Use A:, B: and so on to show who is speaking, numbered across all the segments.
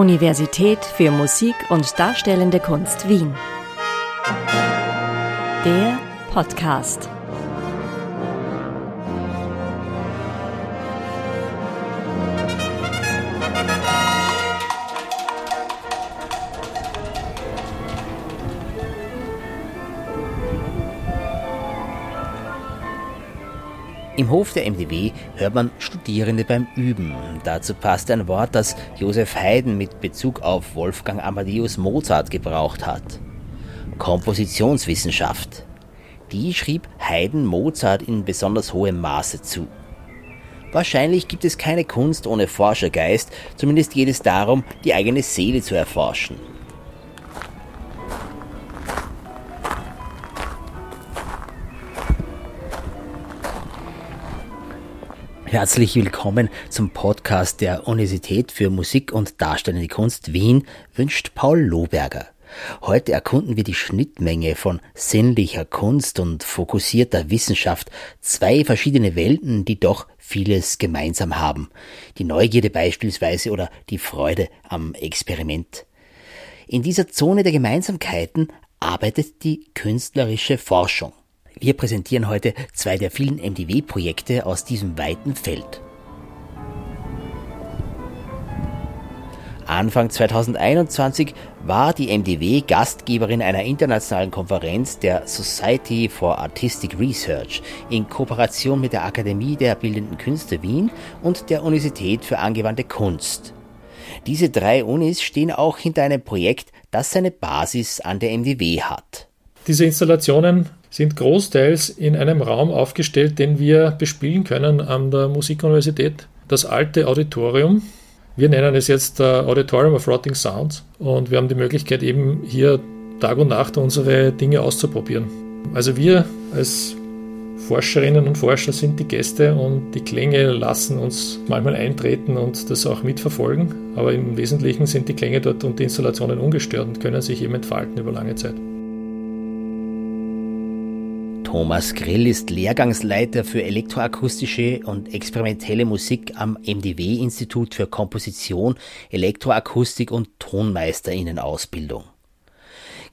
A: Universität für Musik und Darstellende Kunst Wien. Der Podcast.
B: Im Hof der MDW hört man Studierende beim Üben. Dazu passt ein Wort, das Josef Haydn mit Bezug auf Wolfgang Amadeus Mozart gebraucht hat. Kompositionswissenschaft. Die schrieb Haydn Mozart in besonders hohem Maße zu. Wahrscheinlich gibt es keine Kunst ohne Forschergeist, zumindest geht es darum, die eigene Seele zu erforschen. Herzlich willkommen zum Podcast der Universität für Musik und Darstellende Kunst Wien, wünscht Paul Lohberger. Heute erkunden wir die Schnittmenge von sinnlicher Kunst und fokussierter Wissenschaft, zwei verschiedene Welten, die doch vieles gemeinsam haben. Die Neugierde beispielsweise oder die Freude am Experiment. In dieser Zone der Gemeinsamkeiten arbeitet die künstlerische Forschung. Wir präsentieren heute zwei der vielen MDW-Projekte aus diesem weiten Feld. Anfang 2021 war die MDW Gastgeberin einer internationalen Konferenz der Society for Artistic Research in Kooperation mit der Akademie der Bildenden Künste Wien und der Universität für angewandte Kunst. Diese drei Unis stehen auch hinter einem Projekt, das seine Basis an der MDW hat.
C: Diese Installationen sind großteils in einem Raum aufgestellt, den wir bespielen können an der Musikuniversität. Das alte Auditorium. Wir nennen es jetzt Auditorium of Rotting Sounds und wir haben die Möglichkeit eben hier Tag und Nacht unsere Dinge auszuprobieren. Also wir als Forscherinnen und Forscher sind die Gäste und die Klänge lassen uns manchmal eintreten und das auch mitverfolgen. Aber im Wesentlichen sind die Klänge dort und die Installationen ungestört und können sich eben entfalten über lange Zeit.
B: Thomas Grill ist Lehrgangsleiter für elektroakustische und experimentelle Musik am MDW-Institut für Komposition, Elektroakustik und Tonmeisterinnenausbildung.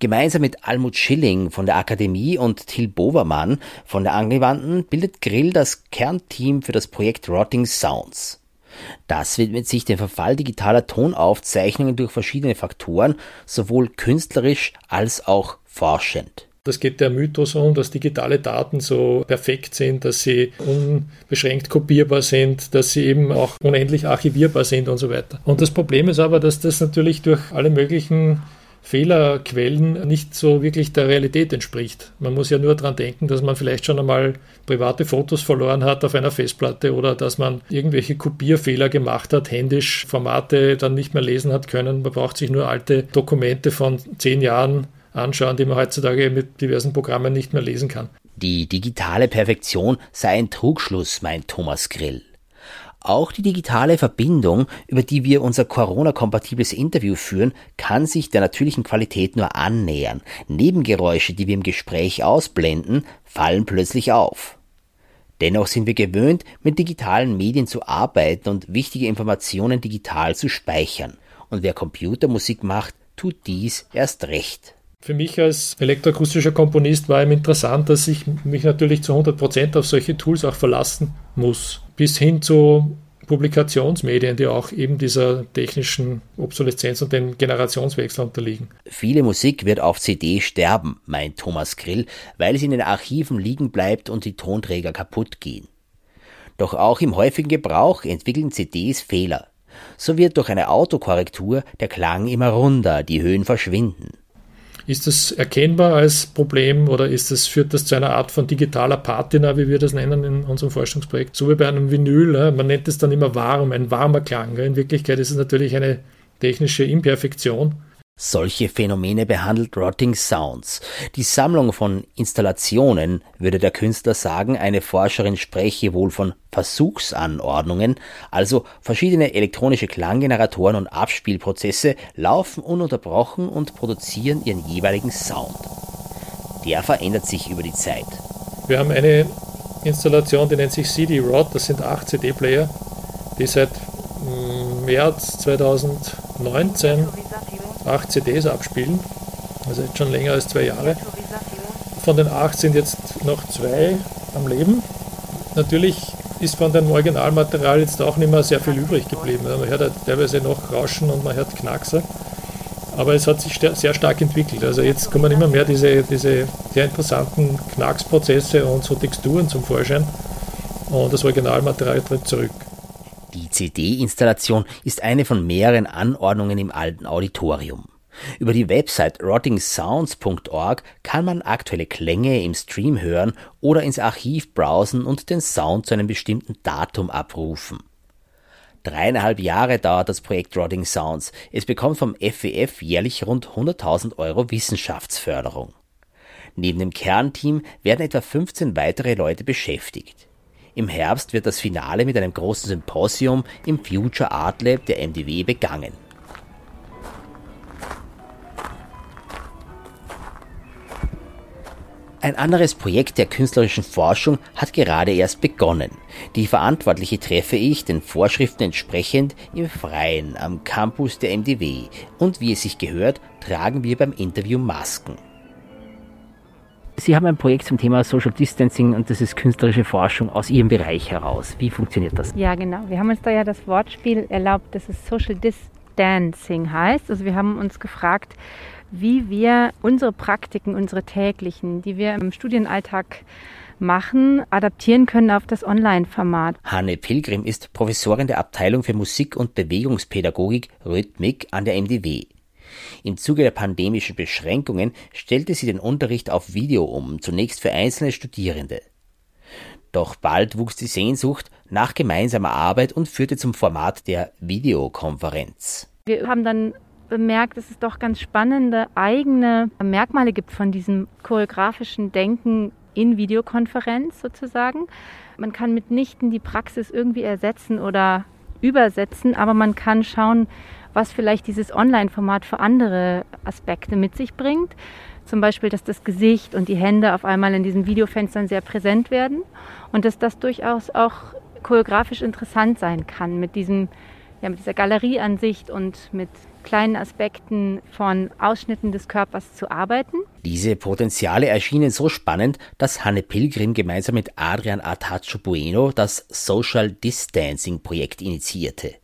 B: Gemeinsam mit Almut Schilling von der Akademie und Till Bovermann von der Angewandten bildet Grill das Kernteam für das Projekt Rotting Sounds. Das widmet sich dem Verfall digitaler Tonaufzeichnungen durch verschiedene Faktoren, sowohl künstlerisch als auch forschend.
C: Das geht der Mythos um, dass digitale Daten so perfekt sind, dass sie unbeschränkt kopierbar sind, dass sie eben auch unendlich archivierbar sind und so weiter. Und das Problem ist aber, dass das natürlich durch alle möglichen Fehlerquellen nicht so wirklich der Realität entspricht. Man muss ja nur daran denken, dass man vielleicht schon einmal private Fotos verloren hat auf einer Festplatte oder dass man irgendwelche Kopierfehler gemacht hat, händisch Formate dann nicht mehr lesen hat können. Man braucht sich nur alte Dokumente von zehn Jahren anschauen, die man heutzutage mit diversen Programmen nicht mehr lesen kann.
B: Die digitale Perfektion sei ein Trugschluss, meint Thomas Grill. Auch die digitale Verbindung, über die wir unser Corona-kompatibles Interview führen, kann sich der natürlichen Qualität nur annähern. Nebengeräusche, die wir im Gespräch ausblenden, fallen plötzlich auf. Dennoch sind wir gewöhnt, mit digitalen Medien zu arbeiten und wichtige Informationen digital zu speichern. Und wer Computermusik macht, tut dies erst recht.
C: Für mich als elektroakustischer Komponist war ihm interessant, dass ich mich natürlich zu 100 Prozent auf solche Tools auch verlassen muss. Bis hin zu Publikationsmedien, die auch eben dieser technischen Obsoleszenz und dem Generationswechsel unterliegen.
B: Viele Musik wird auf CD sterben, meint Thomas Grill, weil sie in den Archiven liegen bleibt und die Tonträger kaputt gehen. Doch auch im häufigen Gebrauch entwickeln CDs Fehler. So wird durch eine Autokorrektur der Klang immer runder, die Höhen verschwinden.
C: Ist das erkennbar als Problem oder ist das, führt das zu einer Art von digitaler Patina, wie wir das nennen in unserem Forschungsprojekt? So wie bei einem Vinyl, man nennt es dann immer warm, ein warmer Klang. In Wirklichkeit ist es natürlich eine technische Imperfektion.
B: Solche Phänomene behandelt Rotting Sounds. Die Sammlung von Installationen, würde der Künstler sagen, eine Forscherin spreche wohl von Versuchsanordnungen, also verschiedene elektronische Klanggeneratoren und Abspielprozesse laufen ununterbrochen und produzieren ihren jeweiligen Sound. Der verändert sich über die Zeit.
C: Wir haben eine Installation, die nennt sich CD-Rod, das sind acht CD-Player, die seit mm, März 2000 19 8 CDs abspielen, also jetzt schon länger als zwei Jahre. Von den acht sind jetzt noch zwei am Leben. Natürlich ist von dem Originalmaterial jetzt auch nicht mehr sehr viel übrig geblieben. Man hört teilweise noch Rauschen und man hört Knackser. Aber es hat sich sehr stark entwickelt. Also jetzt kommen immer mehr diese, diese sehr interessanten Knacksprozesse und so Texturen zum Vorschein. Und das Originalmaterial tritt zurück.
B: Die CD-Installation ist eine von mehreren Anordnungen im alten Auditorium. Über die Website rottingsounds.org kann man aktuelle Klänge im Stream hören oder ins Archiv browsen und den Sound zu einem bestimmten Datum abrufen. Dreieinhalb Jahre dauert das Projekt Rotting Sounds. Es bekommt vom FWF jährlich rund 100.000 Euro Wissenschaftsförderung. Neben dem Kernteam werden etwa 15 weitere Leute beschäftigt. Im Herbst wird das Finale mit einem großen Symposium im Future Art Lab der MDW begangen. Ein anderes Projekt der künstlerischen Forschung hat gerade erst begonnen. Die Verantwortliche treffe ich den Vorschriften entsprechend im Freien am Campus der MDW und wie es sich gehört, tragen wir beim Interview Masken. Sie haben ein Projekt zum Thema Social Distancing und das ist künstlerische Forschung aus Ihrem Bereich heraus. Wie funktioniert das?
D: Ja, genau. Wir haben uns da ja das Wortspiel erlaubt, dass es Social Distancing heißt. Also wir haben uns gefragt, wie wir unsere Praktiken, unsere täglichen, die wir im Studienalltag machen, adaptieren können auf das Online-Format.
B: Hanne Pilgrim ist Professorin der Abteilung für Musik- und Bewegungspädagogik Rhythmik an der MDW. Im Zuge der pandemischen Beschränkungen stellte sie den Unterricht auf Video um, zunächst für einzelne Studierende. Doch bald wuchs die Sehnsucht nach gemeinsamer Arbeit und führte zum Format der Videokonferenz.
D: Wir haben dann bemerkt, dass es doch ganz spannende eigene Merkmale gibt von diesem choreografischen Denken in Videokonferenz sozusagen. Man kann mitnichten die Praxis irgendwie ersetzen oder übersetzen, aber man kann schauen, was vielleicht dieses Online-Format für andere Aspekte mit sich bringt. Zum Beispiel, dass das Gesicht und die Hände auf einmal in diesen Videofenstern sehr präsent werden und dass das durchaus auch choreografisch interessant sein kann mit, diesem, ja, mit dieser Galerieansicht und mit kleinen Aspekten von Ausschnitten des Körpers zu arbeiten.
B: Diese Potenziale erschienen so spannend, dass Hanne Pilgrim gemeinsam mit Adrian Artacho Bueno das Social Distancing Projekt initiierte.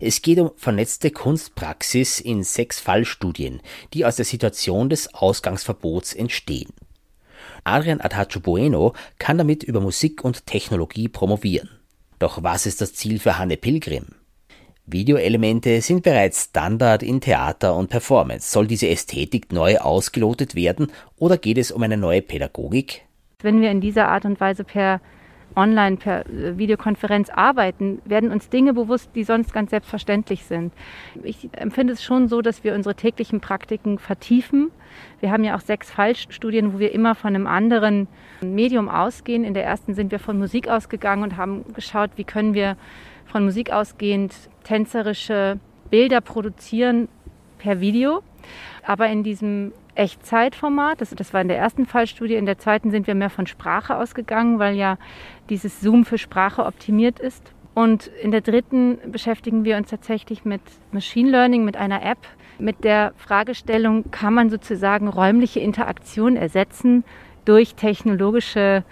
B: Es geht um vernetzte Kunstpraxis in sechs Fallstudien, die aus der Situation des Ausgangsverbots entstehen. Adrian Atacho Bueno kann damit über Musik und Technologie promovieren. Doch was ist das Ziel für Hanne Pilgrim? Videoelemente sind bereits Standard in Theater und Performance. Soll diese Ästhetik neu ausgelotet werden oder geht es um eine neue Pädagogik?
D: Wenn wir in dieser Art und Weise per online per äh, Videokonferenz arbeiten, werden uns Dinge bewusst, die sonst ganz selbstverständlich sind. Ich empfinde es schon so, dass wir unsere täglichen Praktiken vertiefen. Wir haben ja auch sechs Fallstudien, wo wir immer von einem anderen Medium ausgehen. In der ersten sind wir von Musik ausgegangen und haben geschaut, wie können wir von Musik ausgehend tänzerische Bilder produzieren per Video. Aber in diesem Echtzeitformat. Das, das war in der ersten Fallstudie. In der zweiten sind wir mehr von Sprache ausgegangen, weil ja dieses Zoom für Sprache optimiert ist. Und in der dritten beschäftigen wir uns tatsächlich mit Machine Learning, mit einer App, mit der Fragestellung, kann man sozusagen räumliche Interaktion ersetzen durch technologische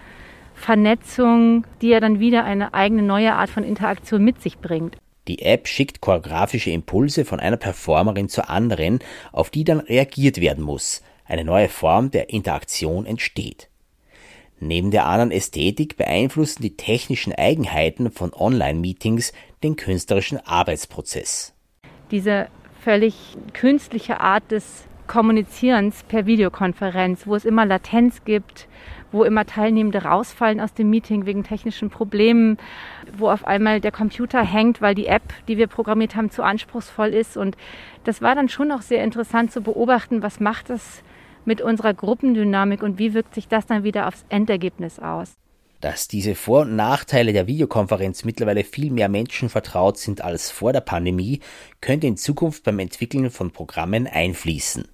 D: Vernetzung, die ja dann wieder eine eigene neue Art von Interaktion mit sich bringt.
B: Die App schickt choreografische Impulse von einer Performerin zur anderen, auf die dann reagiert werden muss. Eine neue Form der Interaktion entsteht. Neben der anderen Ästhetik beeinflussen die technischen Eigenheiten von Online-Meetings den künstlerischen Arbeitsprozess.
D: Diese völlig künstliche Art des Kommunizierens per Videokonferenz, wo es immer Latenz gibt, wo immer Teilnehmende rausfallen aus dem Meeting wegen technischen Problemen, wo auf einmal der Computer hängt, weil die App, die wir programmiert haben, zu anspruchsvoll ist. Und das war dann schon auch sehr interessant zu beobachten, was macht das mit unserer Gruppendynamik und wie wirkt sich das dann wieder aufs Endergebnis aus.
B: Dass diese Vor- und Nachteile der Videokonferenz mittlerweile viel mehr Menschen vertraut sind als vor der Pandemie, könnte in Zukunft beim Entwickeln von Programmen einfließen.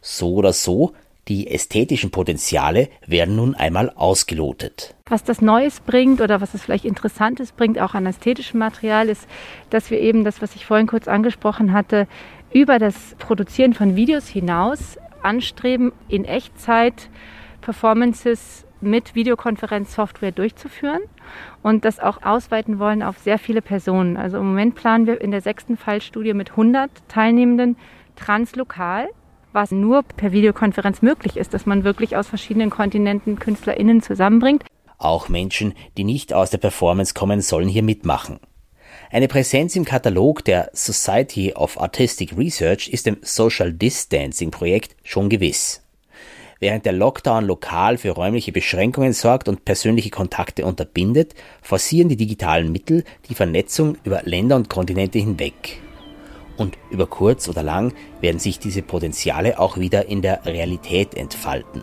B: So oder so, Die ästhetischen Potenziale werden nun einmal ausgelotet.
D: Was das Neues bringt oder was es vielleicht Interessantes bringt, auch an ästhetischem Material, ist, dass wir eben das, was ich vorhin kurz angesprochen hatte, über das Produzieren von Videos hinaus anstreben, in Echtzeit Performances mit Videokonferenzsoftware durchzuführen und das auch ausweiten wollen auf sehr viele Personen. Also im Moment planen wir in der sechsten Fallstudie mit 100 Teilnehmenden translokal, was nur per Videokonferenz möglich ist, dass man wirklich aus verschiedenen Kontinenten KünstlerInnen zusammenbringt.
B: Auch Menschen, die nicht aus der Performance kommen, sollen hier mitmachen. Eine Präsenz im Katalog der Society of Artistic Research ist dem Social Distancing Projekt schon gewiss. Während der Lockdown lokal für räumliche Beschränkungen sorgt und persönliche Kontakte unterbindet, forcieren die digitalen Mittel die Vernetzung über Länder und Kontinente hinweg. Und über kurz oder lang werden sich diese Potenziale auch wieder in der Realität entfalten.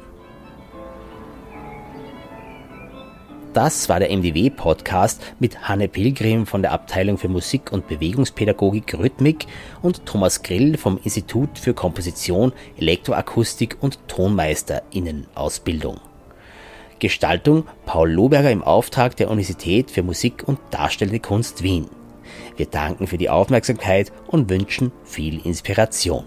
B: Das war der MDW-Podcast mit Hanne Pilgrim von der Abteilung für Musik- und Bewegungspädagogik Rhythmik und Thomas Grill vom Institut für Komposition, Elektroakustik und Tonmeisterinnen-Ausbildung. Gestaltung Paul Lohberger im Auftrag der Universität für Musik und Darstellende Kunst Wien. Wir danken für die Aufmerksamkeit und wünschen viel Inspiration.